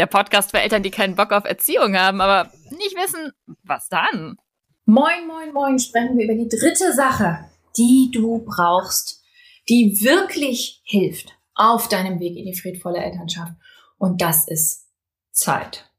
der Podcast für Eltern, die keinen Bock auf Erziehung haben, aber nicht wissen, was dann. Moin, moin, moin, sprechen wir über die dritte Sache, die du brauchst, die wirklich hilft auf deinem Weg in die friedvolle Elternschaft. Und das ist Zeit.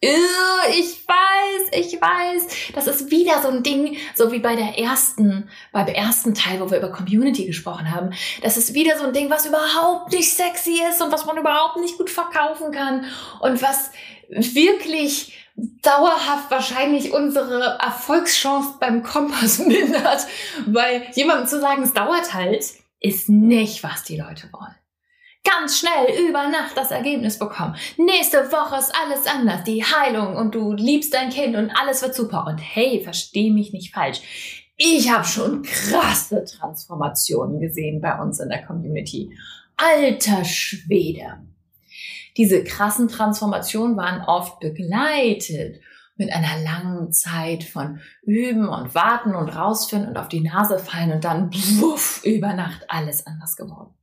Ich weiß, ich weiß. Das ist wieder so ein Ding, so wie bei der ersten, beim ersten Teil, wo wir über Community gesprochen haben. Das ist wieder so ein Ding, was überhaupt nicht sexy ist und was man überhaupt nicht gut verkaufen kann und was wirklich dauerhaft wahrscheinlich unsere Erfolgschance beim Kompass mindert, weil jemandem zu sagen, es dauert halt, ist nicht, was die Leute wollen ganz schnell über Nacht das Ergebnis bekommen. Nächste Woche ist alles anders, die Heilung und du liebst dein Kind und alles wird super. Und hey, versteh mich nicht falsch. Ich habe schon krasse Transformationen gesehen bei uns in der Community. Alter Schwede. Diese krassen Transformationen waren oft begleitet mit einer langen Zeit von Üben und Warten und rausfinden und auf die Nase fallen und dann wuff, über Nacht alles anders geworden.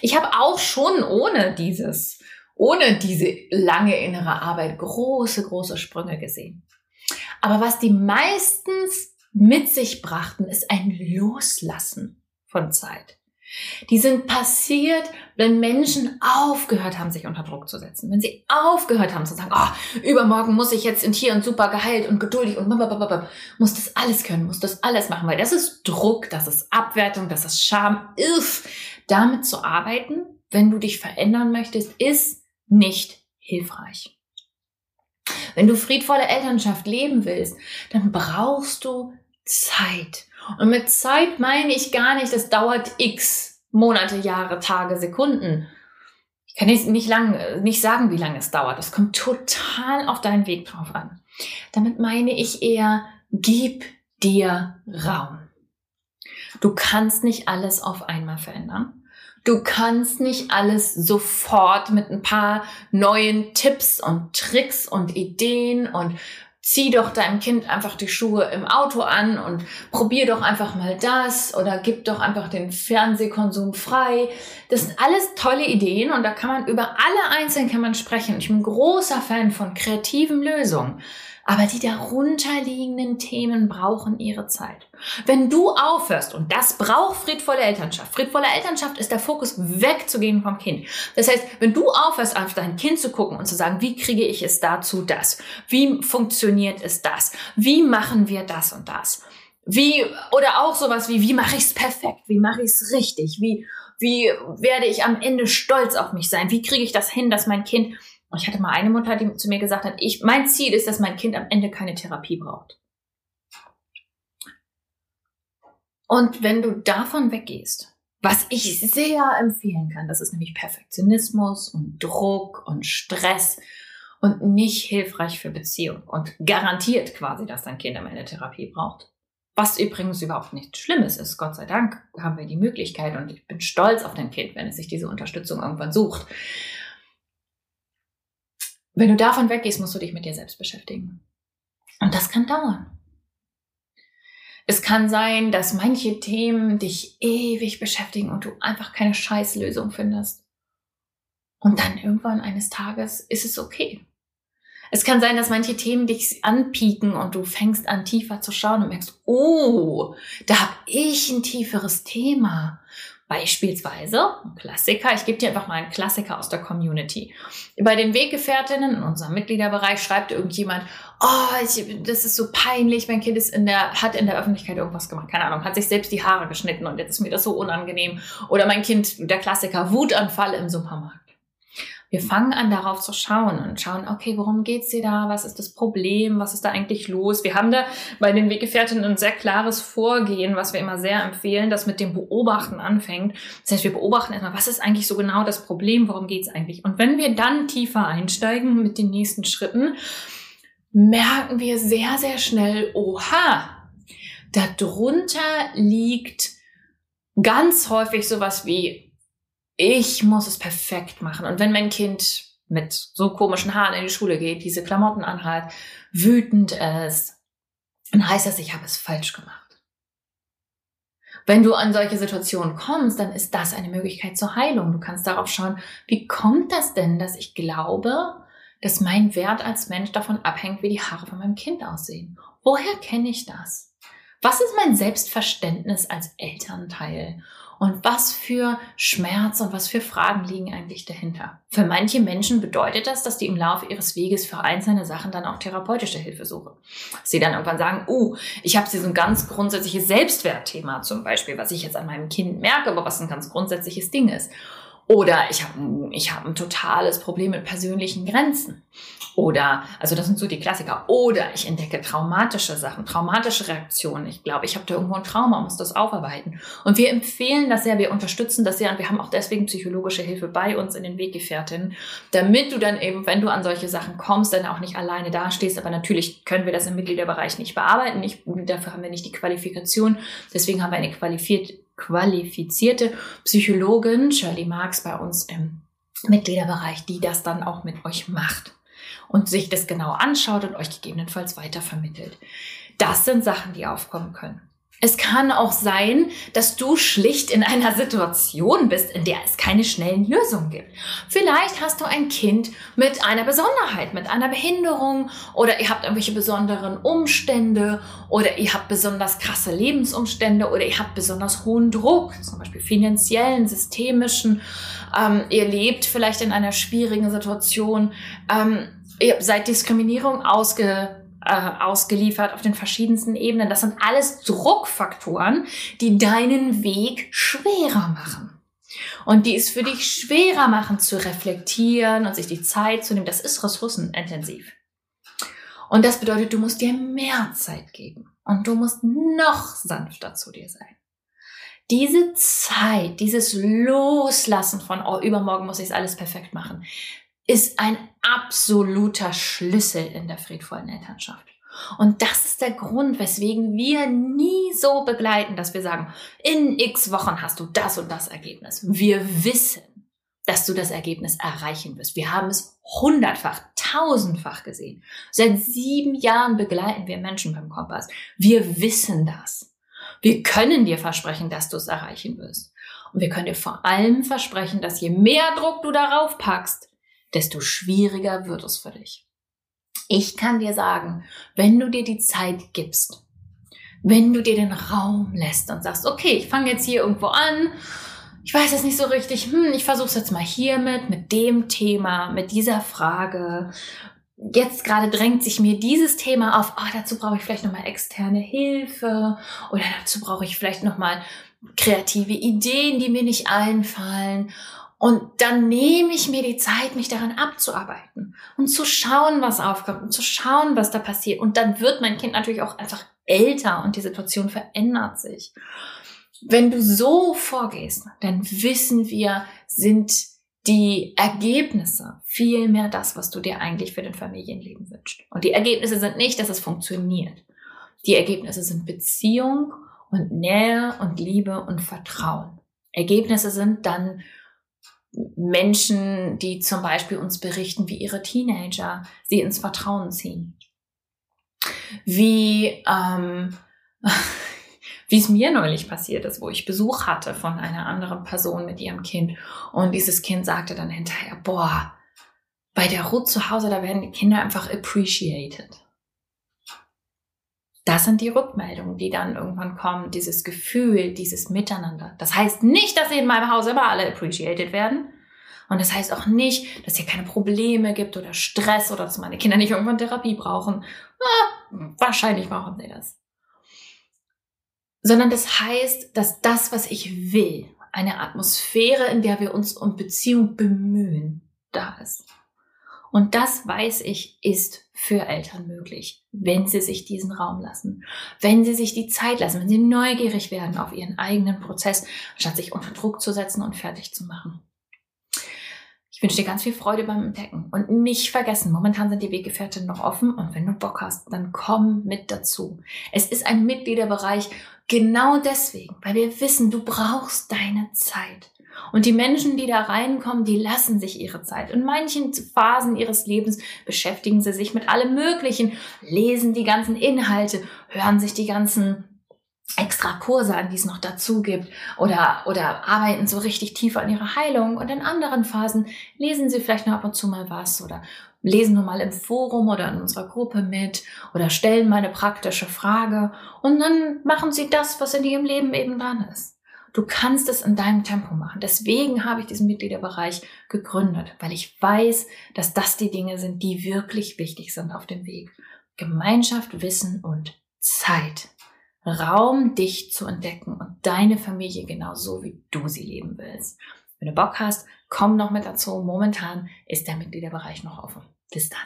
Ich habe auch schon ohne dieses, ohne diese lange innere Arbeit große, große Sprünge gesehen. Aber was die meistens mit sich brachten, ist ein Loslassen von Zeit. Die sind passiert, wenn Menschen aufgehört haben, sich unter Druck zu setzen. Wenn sie aufgehört haben zu sagen, oh, übermorgen muss ich jetzt in Tier und super geheilt und geduldig und muss das alles können, muss das alles machen, weil das ist Druck, das ist Abwertung, das ist Scham. Uff, damit zu arbeiten, wenn du dich verändern möchtest, ist nicht hilfreich. Wenn du friedvolle Elternschaft leben willst, dann brauchst du Zeit. Und mit Zeit meine ich gar nicht, das dauert x Monate, Jahre, Tage, Sekunden. Ich kann jetzt nicht lang, nicht sagen, wie lange es dauert. Das kommt total auf deinen Weg drauf an. Damit meine ich eher, gib dir Raum. Du kannst nicht alles auf einmal verändern. Du kannst nicht alles sofort mit ein paar neuen Tipps und Tricks und Ideen und zieh doch deinem Kind einfach die Schuhe im Auto an und probier doch einfach mal das oder gib doch einfach den Fernsehkonsum frei. Das sind alles tolle Ideen und da kann man über alle einzeln kann man sprechen. Ich bin großer Fan von kreativen Lösungen. Aber die darunterliegenden Themen brauchen ihre Zeit. Wenn du aufhörst, und das braucht friedvolle Elternschaft, friedvolle Elternschaft ist der Fokus wegzugehen vom Kind. Das heißt, wenn du aufhörst, auf dein Kind zu gucken und zu sagen, wie kriege ich es dazu das? Wie funktioniert es das? Wie machen wir das und das? Wie, oder auch sowas wie, wie mache ich es perfekt? Wie mache ich es richtig? Wie, wie werde ich am Ende stolz auf mich sein? Wie kriege ich das hin, dass mein Kind ich hatte mal eine Mutter, die zu mir gesagt hat, ich, mein Ziel ist, dass mein Kind am Ende keine Therapie braucht. Und wenn du davon weggehst, was ich sehr empfehlen kann, das ist nämlich Perfektionismus und Druck und Stress und nicht hilfreich für Beziehung und garantiert quasi, dass dein Kind am Ende Therapie braucht. Was übrigens überhaupt nichts Schlimmes ist. Gott sei Dank haben wir die Möglichkeit und ich bin stolz auf dein Kind, wenn es sich diese Unterstützung irgendwann sucht. Wenn du davon weggehst, musst du dich mit dir selbst beschäftigen. Und das kann dauern. Es kann sein, dass manche Themen dich ewig beschäftigen und du einfach keine Scheißlösung findest. Und dann irgendwann eines Tages ist es okay. Es kann sein, dass manche Themen dich anpieken und du fängst an tiefer zu schauen und merkst, oh, da habe ich ein tieferes Thema. Beispielsweise, ein Klassiker, ich gebe dir einfach mal einen Klassiker aus der Community. Bei den Weggefährtinnen in unserem Mitgliederbereich schreibt irgendjemand, oh, ich, das ist so peinlich, mein Kind ist in der, hat in der Öffentlichkeit irgendwas gemacht, keine Ahnung, hat sich selbst die Haare geschnitten und jetzt ist mir das so unangenehm. Oder mein Kind, der Klassiker, Wutanfall im Supermarkt. Wir fangen an, darauf zu schauen und schauen, okay, worum geht's dir da? Was ist das Problem? Was ist da eigentlich los? Wir haben da bei den Weggefährtinnen ein sehr klares Vorgehen, was wir immer sehr empfehlen, das mit dem Beobachten anfängt. Das heißt, wir beobachten erstmal, was ist eigentlich so genau das Problem? Worum geht's eigentlich? Und wenn wir dann tiefer einsteigen mit den nächsten Schritten, merken wir sehr, sehr schnell, oha, darunter liegt ganz häufig sowas wie ich muss es perfekt machen. Und wenn mein Kind mit so komischen Haaren in die Schule geht, diese Klamotten anhat, wütend ist, dann heißt das, ich habe es falsch gemacht. Wenn du an solche Situationen kommst, dann ist das eine Möglichkeit zur Heilung. Du kannst darauf schauen, wie kommt das denn, dass ich glaube, dass mein Wert als Mensch davon abhängt, wie die Haare von meinem Kind aussehen? Woher kenne ich das? Was ist mein Selbstverständnis als Elternteil? Und was für Schmerz und was für Fragen liegen eigentlich dahinter? Für manche Menschen bedeutet das, dass die im Laufe ihres Weges für einzelne Sachen dann auch therapeutische Hilfe suchen. Sie dann irgendwann sagen, oh, ich habe so ein ganz grundsätzliches Selbstwertthema zum Beispiel, was ich jetzt an meinem Kind merke, aber was ein ganz grundsätzliches Ding ist. Oder ich habe ich hab ein totales Problem mit persönlichen Grenzen. Oder, also das sind so die Klassiker. Oder ich entdecke traumatische Sachen, traumatische Reaktionen. Ich glaube, ich habe da irgendwo ein Trauma, muss das aufarbeiten. Und wir empfehlen das sehr, wir unterstützen das sehr und wir haben auch deswegen psychologische Hilfe bei uns in den Weggefährtinnen, damit du dann eben, wenn du an solche Sachen kommst, dann auch nicht alleine dastehst. Aber natürlich können wir das im Mitgliederbereich nicht bearbeiten. Ich, dafür haben wir nicht die Qualifikation. Deswegen haben wir eine qualifizierte qualifizierte Psychologin, Shirley Marks, bei uns im Mitgliederbereich, die das dann auch mit euch macht und sich das genau anschaut und euch gegebenenfalls weitervermittelt. Das sind Sachen, die aufkommen können. Es kann auch sein, dass du schlicht in einer Situation bist, in der es keine schnellen Lösungen gibt. Vielleicht hast du ein Kind mit einer Besonderheit, mit einer Behinderung oder ihr habt irgendwelche besonderen Umstände oder ihr habt besonders krasse Lebensumstände oder ihr habt besonders hohen Druck, zum Beispiel finanziellen, systemischen. Ähm, ihr lebt vielleicht in einer schwierigen Situation. Ähm, ihr seid Diskriminierung ausge äh, ausgeliefert auf den verschiedensten Ebenen. Das sind alles Druckfaktoren, die deinen Weg schwerer machen. Und die es für dich schwerer machen zu reflektieren und sich die Zeit zu nehmen. Das ist ressourcenintensiv. Und das bedeutet, du musst dir mehr Zeit geben. Und du musst noch sanfter zu dir sein. Diese Zeit, dieses Loslassen von, oh, übermorgen muss ich alles perfekt machen, ist ein absoluter Schlüssel in der friedvollen Elternschaft. Und das ist der Grund, weswegen wir nie so begleiten, dass wir sagen, in x Wochen hast du das und das Ergebnis. Wir wissen, dass du das Ergebnis erreichen wirst. Wir haben es hundertfach, tausendfach gesehen. Seit sieben Jahren begleiten wir Menschen beim Kompass. Wir wissen das. Wir können dir versprechen, dass du es erreichen wirst. Und wir können dir vor allem versprechen, dass je mehr Druck du darauf packst, desto schwieriger wird es für dich. Ich kann dir sagen, wenn du dir die Zeit gibst, wenn du dir den Raum lässt und sagst, okay, ich fange jetzt hier irgendwo an, ich weiß es nicht so richtig, hm, ich versuche es jetzt mal hiermit, mit dem Thema, mit dieser Frage. Jetzt gerade drängt sich mir dieses Thema auf, oh, dazu brauche ich vielleicht nochmal externe Hilfe oder dazu brauche ich vielleicht nochmal kreative Ideen, die mir nicht einfallen. Und dann nehme ich mir die Zeit, mich daran abzuarbeiten und zu schauen, was aufkommt und zu schauen, was da passiert. Und dann wird mein Kind natürlich auch einfach älter und die Situation verändert sich. Wenn du so vorgehst, dann wissen wir, sind die Ergebnisse viel mehr das, was du dir eigentlich für dein Familienleben wünschst. Und die Ergebnisse sind nicht, dass es funktioniert. Die Ergebnisse sind Beziehung und Nähe und Liebe und Vertrauen. Ergebnisse sind dann Menschen, die zum Beispiel uns berichten, wie ihre Teenager sie ins Vertrauen ziehen. Wie, ähm, wie es mir neulich passiert ist, wo ich Besuch hatte von einer anderen Person mit ihrem Kind. Und dieses Kind sagte dann hinterher, boah, bei der Ruth zu Hause, da werden die Kinder einfach appreciated. Das sind die Rückmeldungen, die dann irgendwann kommen, dieses Gefühl, dieses Miteinander. Das heißt nicht, dass sie in meinem Haus immer alle appreciated werden. Und das heißt auch nicht, dass hier keine Probleme gibt oder Stress oder dass meine Kinder nicht irgendwann Therapie brauchen. Ah, wahrscheinlich brauchen sie das sondern das heißt, dass das, was ich will, eine Atmosphäre, in der wir uns um Beziehung bemühen, da ist. Und das weiß ich, ist für Eltern möglich, wenn sie sich diesen Raum lassen, wenn sie sich die Zeit lassen, wenn sie neugierig werden auf ihren eigenen Prozess, statt sich unter Druck zu setzen und fertig zu machen. Ich wünsche dir ganz viel Freude beim Entdecken und nicht vergessen, momentan sind die Weggefährten noch offen und wenn du Bock hast, dann komm mit dazu. Es ist ein Mitgliederbereich genau deswegen, weil wir wissen, du brauchst deine Zeit. Und die Menschen, die da reinkommen, die lassen sich ihre Zeit. In manchen Phasen ihres Lebens beschäftigen sie sich mit allem Möglichen, lesen die ganzen Inhalte, hören sich die ganzen extra Kurse an, die es noch dazu gibt oder, oder arbeiten so richtig tief an ihrer Heilung und in anderen Phasen lesen sie vielleicht noch ab und zu mal was oder lesen nur mal im Forum oder in unserer Gruppe mit oder stellen mal eine praktische Frage und dann machen sie das, was in ihrem Leben eben dran ist. Du kannst es in deinem Tempo machen. Deswegen habe ich diesen Mitgliederbereich gegründet, weil ich weiß, dass das die Dinge sind, die wirklich wichtig sind auf dem Weg. Gemeinschaft, Wissen und Zeit. Raum, dich zu entdecken und deine Familie genauso, wie du sie leben willst. Wenn du Bock hast, komm noch mit dazu. Momentan ist der Mitgliederbereich noch offen. Bis dann.